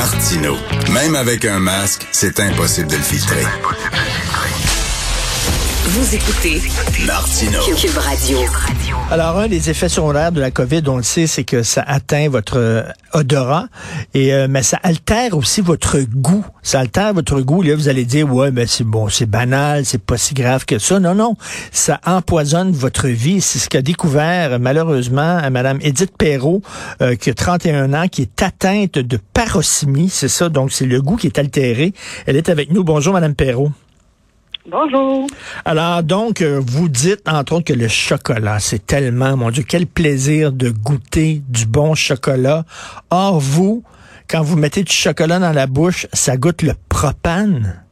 Martino. Même avec un masque, c'est impossible de le filtrer. Vous écoutez Martino. Cube Radio. Alors, un des effets secondaires de la COVID, on le sait, c'est que ça atteint votre euh, odorat, et euh, mais ça altère aussi votre goût. Ça altère votre goût. Là, vous allez dire, ouais, mais c'est bon, c'est banal, c'est pas si grave que ça. Non, non, ça empoisonne votre vie. C'est ce qu'a découvert malheureusement Madame Edith Perrault, euh, qui a 31 ans, qui est atteinte de paroxymie. C'est ça, donc c'est le goût qui est altéré. Elle est avec nous. Bonjour, Madame Perrault. Bonjour. Alors, donc, euh, vous dites, entre autres, que le chocolat, c'est tellement, mon Dieu, quel plaisir de goûter du bon chocolat. Or, vous, quand vous mettez du chocolat dans la bouche, ça goûte le propane.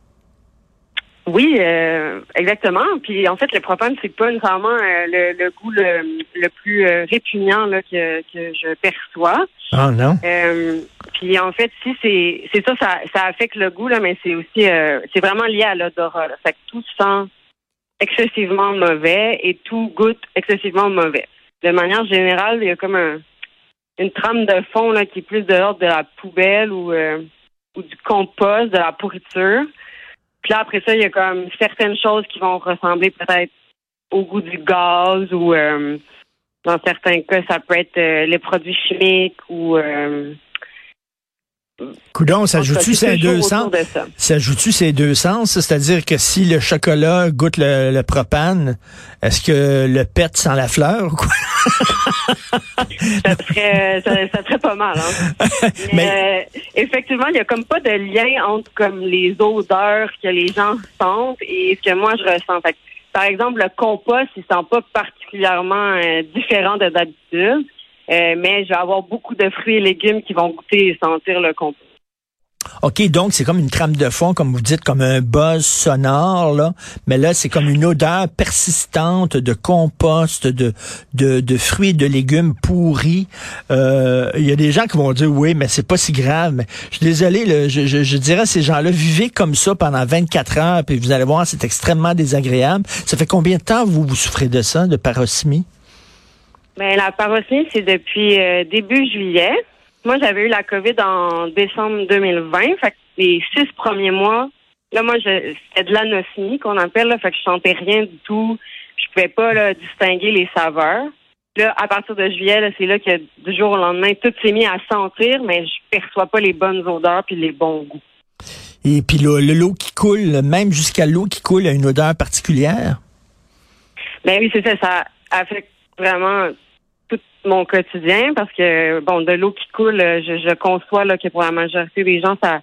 Oui, euh, exactement. Puis en fait, le propane, c'est pas nécessairement euh, le, le, goût le, le plus euh, répugnant là, que, que je perçois. Ah non? Euh, puis en fait, si c'est c'est ça, ça, ça affecte le goût là, mais c'est aussi c'est vraiment lié à l'odorat. Fait que tout sent excessivement mauvais et tout goûte excessivement mauvais. De manière générale, il y a comme un, une trame de fond là qui est plus de l'ordre de la poubelle ou ou du compost, de la pourriture. Puis là, après ça, il y a comme certaines choses qui vont ressembler peut-être au goût du gaz ou euh, dans certains cas, ça peut être euh, les produits chimiques ou euh, Coudon, ça joue-tu ces deux sens? Ça, joue-tu ces deux sens? C'est-à-dire que si le chocolat goûte le, le propane, est-ce que le pet sent la fleur ou quoi? ça, serait, ça, ça, serait pas mal. Hein? Mais. Euh, effectivement, il y a comme pas de lien entre comme les odeurs que les gens sentent et ce que moi je ressens. Fait, par exemple, le compost, il sent pas particulièrement euh, différent de d'habitude. Euh, mais je vais avoir beaucoup de fruits et légumes qui vont goûter et sentir le compost. OK, donc c'est comme une trame de fond, comme vous dites, comme un buzz sonore, là. Mais là, c'est comme une odeur persistante de compost, de, de, de fruits et de légumes pourris. Euh, il y a des gens qui vont dire, oui, mais c'est pas si grave. Mais je suis désolé, je, je, je, dirais à ces gens-là, vivez comme ça pendant 24 heures, puis vous allez voir, c'est extrêmement désagréable. Ça fait combien de temps vous, vous souffrez de ça, de paroxymie? Ben, la paroxysmie, c'est depuis euh, début juillet. Moi, j'avais eu la COVID en décembre 2020. Fait que les six premiers mois, là, moi, c'était de l'anosmie qu'on appelle. Là, fait que je sentais rien du tout. Je pouvais pas là, distinguer les saveurs. Là, à partir de juillet, c'est là que du jour au lendemain, tout s'est mis à sentir, mais je perçois pas les bonnes odeurs puis les bons goûts. Et puis le, l'eau qui coule, même jusqu'à l'eau qui coule, a une odeur particulière? Ben oui, c'est ça. Ça affecte vraiment mon quotidien parce que bon de l'eau qui coule je, je conçois là que pour la majorité des gens ça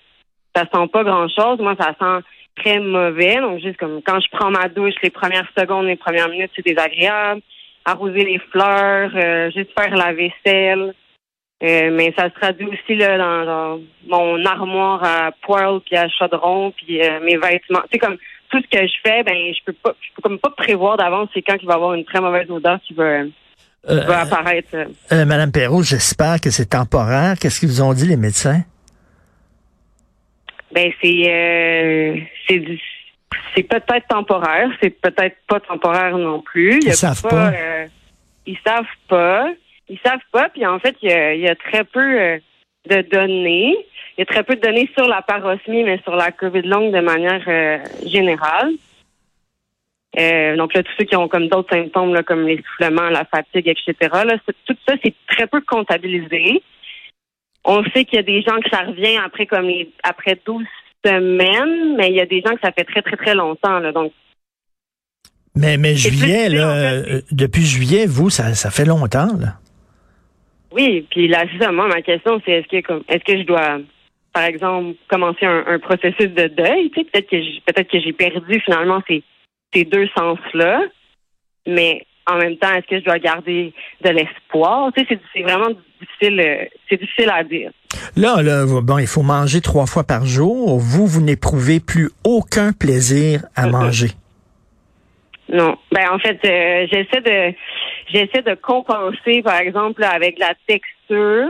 ça sent pas grand chose moi ça sent très mauvais. Donc juste comme quand je prends ma douche les premières secondes les premières minutes c'est désagréable. Arroser les fleurs euh, juste faire la vaisselle. Euh, mais ça se traduit aussi là dans, mon armoire à poêle puis à chaudron puis euh, mes vêtements. C'est comme tout ce que je fais ben je peux pas je peux comme pas prévoir d'avance c'est quand il va avoir une très mauvaise odeur qui va euh, va apparaître. Euh, Madame Perrault, j'espère que c'est temporaire. Qu'est-ce qu'ils vous ont dit les médecins? Ben c'est euh, c'est c'est peut-être temporaire, c'est peut-être pas temporaire non plus. Ils savent pas. pas. Euh, ils savent pas. Ils savent pas. Puis en fait, il y a, il y a très peu euh, de données. Il y a très peu de données sur la paroxysmie, mais sur la COVID longue de manière euh, générale. Euh, donc là, tous ceux qui ont comme d'autres symptômes, là, comme l'essoufflement, la fatigue, etc., là, tout ça, c'est très peu comptabilisé. On sait qu'il y a des gens que ça revient après comme les, après 12 semaines, mais il y a des gens que ça fait très, très, très longtemps. Là, donc mais, mais juillet, là, euh, depuis juillet, vous, ça, ça fait longtemps, là. Oui, puis là, c'est ça, moi, ma question, c'est est-ce que est-ce que je dois par exemple, commencer un, un processus de deuil, tu sais, peut-être que peut-être que j'ai perdu finalement ces ces deux sens-là, mais en même temps, est-ce que je dois garder de l'espoir? Tu sais, c'est vraiment difficile, euh, c'est difficile à dire. Là, là, bon, il faut manger trois fois par jour. Vous, vous n'éprouvez plus aucun plaisir à manger. Non. Ben, en fait, euh, j'essaie de, j'essaie de compenser, par exemple, avec la texture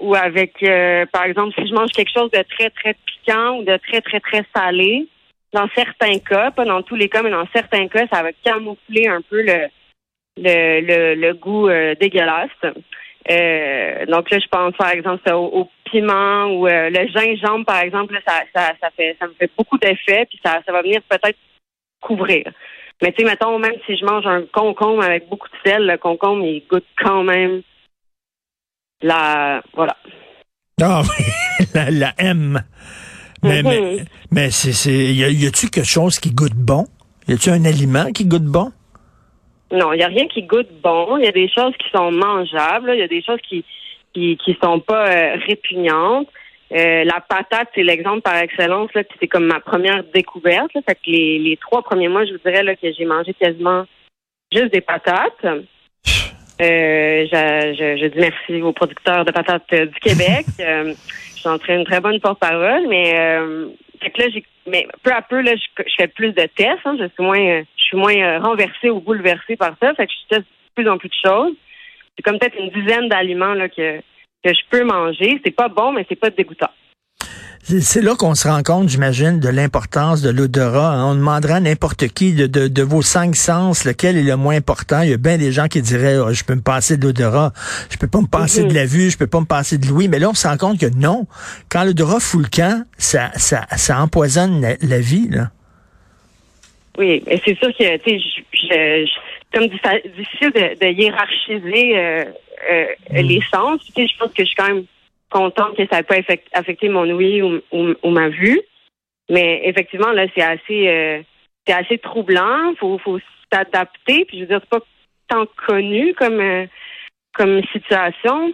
ou avec, euh, par exemple, si je mange quelque chose de très, très piquant ou de très, très, très salé, dans certains cas, pas dans tous les cas, mais dans certains cas, ça va camoufler un peu le, le, le, goût euh, dégueulasse. Euh, donc là, je pense par exemple au, au piment ou euh, le gingembre, par exemple, là, ça, ça, ça fait ça me fait beaucoup d'effet, puis ça, ça va venir peut-être couvrir. Mais tu sais, mettons, même si je mange un concombre avec beaucoup de sel, le concombre, il goûte quand même la voilà. Oui, la, la M. Mais, mais, mais c'est, c'est, y, a-tu quelque chose qui goûte bon? Y a-tu un aliment qui goûte bon? Non, il n'y a rien qui goûte bon. Il y a des choses qui sont mangeables. Il y a des choses qui qui, qui sont pas euh, répugnantes. Euh, la patate, c'est l'exemple par excellence. Là, c'est comme ma première découverte. Là. Fait que les, les trois premiers mois, je vous dirais là, que j'ai mangé quasiment juste des patates. Euh, je, je, je dis merci aux producteurs de patates du Québec. suis en une très bonne porte-parole, mais euh, fait que là, j'ai, mais peu à peu, là, je, je fais plus de tests. Hein, je suis moins, euh, je suis moins euh, renversée ou bouleversée par ça. Fait que je teste de plus en plus de choses. C'est comme peut-être une dizaine d'aliments là que que je peux manger. C'est pas bon, mais c'est pas dégoûtant. C'est, là qu'on se rend compte, j'imagine, de l'importance de l'odorat. hein. On demandera à n'importe qui de, de, de vos cinq sens lequel est le moins important. Il y a bien des gens qui diraient oh, je peux me passer de l'odorat, je peux pas me passer de la vue, je peux pas me passer de l'ouïe. Mais là, on se rend compte que non. Quand l'odorat fout le camp, ça, ça, ça empoisonne la, la vie. Là. Oui, et c'est sûr que tu sais, comme diffi- difficile de, de hiérarchiser euh, euh, les sens. Puis, Tu sais, je pense que je suis quand même contente que ça n'ait pas affect- affecté mon ouïe ou, ou- ou ma vue. Mais effectivement, là, c'est assez euh, c'est assez troublant. Faut, faut s'adapter. Puis je veux dire, c'est pas tant connu comme euh, comme situation.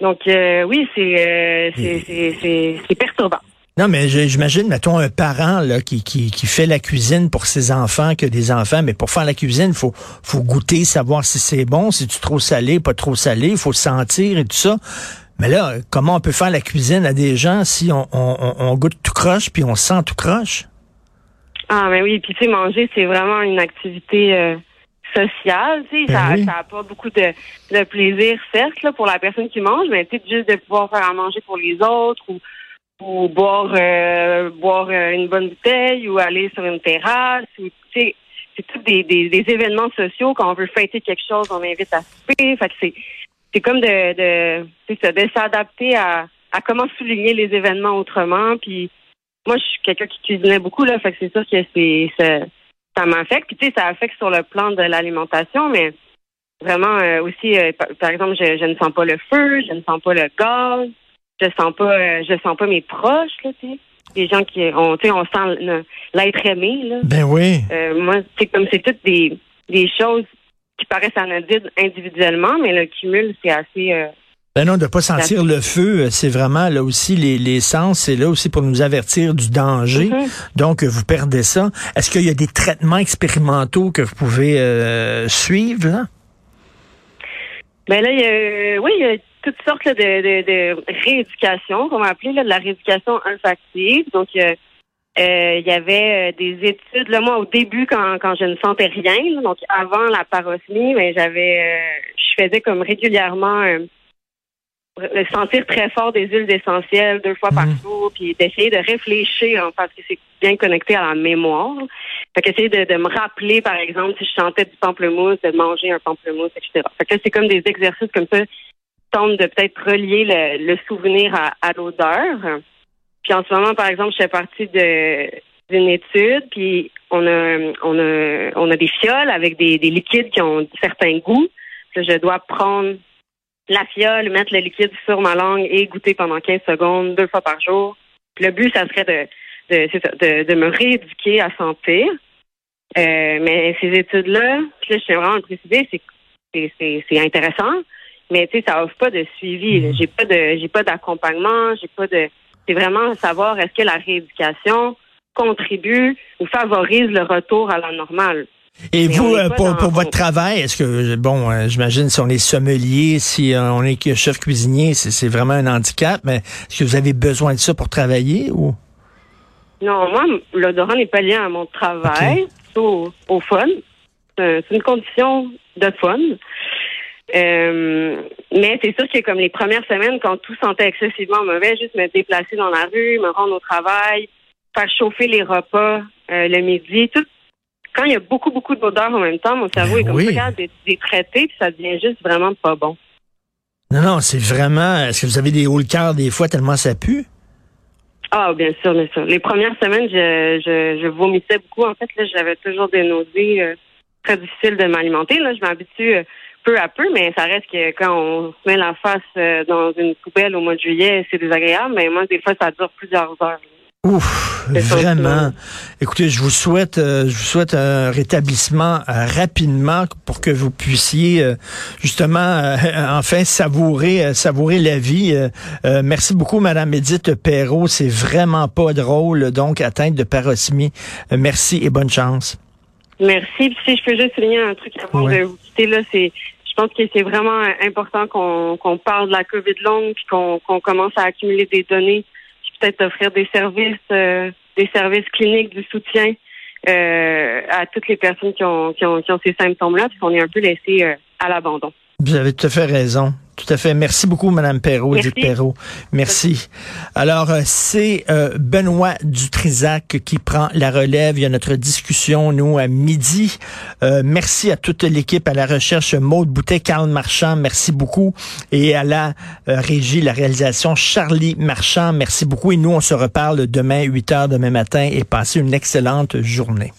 Donc euh, oui, c'est c'est c'est- perturbant. Non, mais j'imagine, mettons, un parent là, qui, qui, qui fait la cuisine pour ses enfants, que des enfants, mais pour faire la cuisine, faut faut goûter, savoir si c'est bon, si tu trop salé, pas trop salé, il faut sentir et tout ça. Mais là, comment on peut faire la cuisine à des gens si on, on, on- on goûte tout croche puis on sent tout croche? Ah, mais oui, puis tu sais, manger, c'est vraiment une activité euh, sociale, tu sais, Ben ça, oui. ça apporte beaucoup de, de plaisir, certes, là, pour la personne qui mange, mais tu sais, juste de pouvoir faire à manger pour les autres ou, ou boire euh, boire euh, une bonne bouteille ou aller sur une terrasse, ou, tu sais, c'est tous des, des, des événements sociaux. Quand on veut fêter quelque chose, on invite à souper. Fait que c'est, c'est comme de, de, ça, de s'adapter à, à comment souligner les événements autrement, puis moi, je suis quelqu'un qui cuisinait beaucoup, là, fait que c'est sûr que c'est ça, ça m'affecte. Puis tu sais, ça affecte sur le plan de l'alimentation, mais vraiment euh, aussi, euh, par, par exemple, je, je ne sens pas le feu, je ne sens pas le gaz, je sens pas, euh, je sens pas mes proches, là, tu sais. Les gens qui ont, tu sais, on sent l'être aimé, là. Ben oui. Euh, moi, c'est comme c'est toutes des, des choses qui paraissent anodines individuellement, mais le cumul, c'est assez. euh, Ben non, de pas sentir le feu, euh, c'est vraiment là aussi les, les sens, c'est là aussi pour nous avertir du danger. Mhm. Donc, vous perdez ça. Est-ce qu'il y a des traitements expérimentaux que vous pouvez euh, suivre, là? Ben là, il y a, oui, il y a toutes sortes là, de, de, de rééducation, qu'on va appeler là, de la rééducation olfactive. Donc, il y avait euh, des études. Là, moi, au début, quand, quand je ne sentais rien, donc avant la parosmie, ben, j'avais, euh, je faisais comme régulièrement euh, le sentir très fort des huiles essentielles deux fois par Mhm. jour, puis d'essayer de réfléchir, hein, parce que c'est bien connecté à la mémoire. Fait qu'essayer de, de me rappeler, par exemple, si je sentais du pamplemousse, de manger un pamplemousse, etc. Fait que c'est comme des exercices comme ça qui tentent de peut-être relier le, le souvenir à, à l'odeur. Puis en ce moment, par exemple, je fais partie de d'une étude, puis on a on a on a des fioles avec des, des liquides qui ont certains goûts. Puis là, je dois prendre la fiole, mettre le liquide sur ma langue et goûter pendant 15 secondes, deux fois par jour. Puis le but, ça serait de, de, de, de me rééduquer à sentir. Euh, mais ces études-là, puis là, je tiens vraiment à le préciser, c'est, c'est, c'est, c'est intéressant, mais tu sais, ça offre pas de suivi. là. J'ai pas de j'ai pas d'accompagnement, j'ai pas de. C'est vraiment savoir est-ce que la rééducation contribue ou favorise le retour à la normale. Et Mais vous, euh, pour, pour votre travail, est-ce que, bon, euh, j'imagine si on est sommelier, si euh, on est chef cuisinier, c'est c'est vraiment un handicap, mais est-ce que vous avez besoin de ça pour travailler ou? Non, moi, l'odorant n'est pas lié à mon travail, c'est au, au fun. C'est une condition de fun. Euh, mais c'est sûr que comme les premières semaines, quand tout sentait excessivement mauvais, juste me déplacer dans la rue, me rendre au travail, faire chauffer les repas euh, le midi, tout. Quand il y a beaucoup, beaucoup d'odeurs en même temps, mon cerveau Ben est comme oui. ça capable de les traiter, puis ça devient juste vraiment pas bon. Non, non, c'est vraiment. Est-ce que vous avez des hauts le cœur des fois tellement ça pue? Ah, bien sûr, bien sûr. Les premières semaines, je, je, je vomissais beaucoup. En fait, là, j'avais toujours des nausées euh, très difficiles de m'alimenter. Là, je m'habitue peu à peu, mais ça reste que quand on se met la face euh, dans une poubelle au mois de juillet, c'est désagréable. Mais moi, des fois, ça dure plusieurs heures. Ouf, vraiment. Écoutez, je vous souhaite, euh, je vous souhaite un rétablissement euh, rapidement pour que vous puissiez euh, justement enfin savourer, savourer la vie. merci beaucoup, Madame Edith Perrault. C'est vraiment pas drôle, donc atteinte de paroxymie. merci et bonne chance. Merci. si je peux juste souligner un truc avant de vous quitter là, c'est je pense que c'est vraiment important qu'on parle de la COVID longue puis qu'on commence à accumuler des données peut-être offrir des services, euh, des services cliniques du soutien euh, à toutes les personnes qui ont, qui ont, qui ont ces symptômes-là, parce qu'on est un peu laissé euh, à l'abandon. Vous avez tout à fait raison. Tout à fait. Merci beaucoup, Madame Perrault, Edith Perrault. Merci. Alors, euh, c'est euh, Benoît Dutrisac qui prend la relève. Il y a notre discussion, nous, à midi. Euh, merci à toute l'équipe, à la recherche, Maude Boutet, Carl Marchand, merci beaucoup. Et à la régie, la réalisation, Charlie Marchand, merci beaucoup. Et nous, on se reparle demain, 8 heures demain matin, et passez une excellente journée.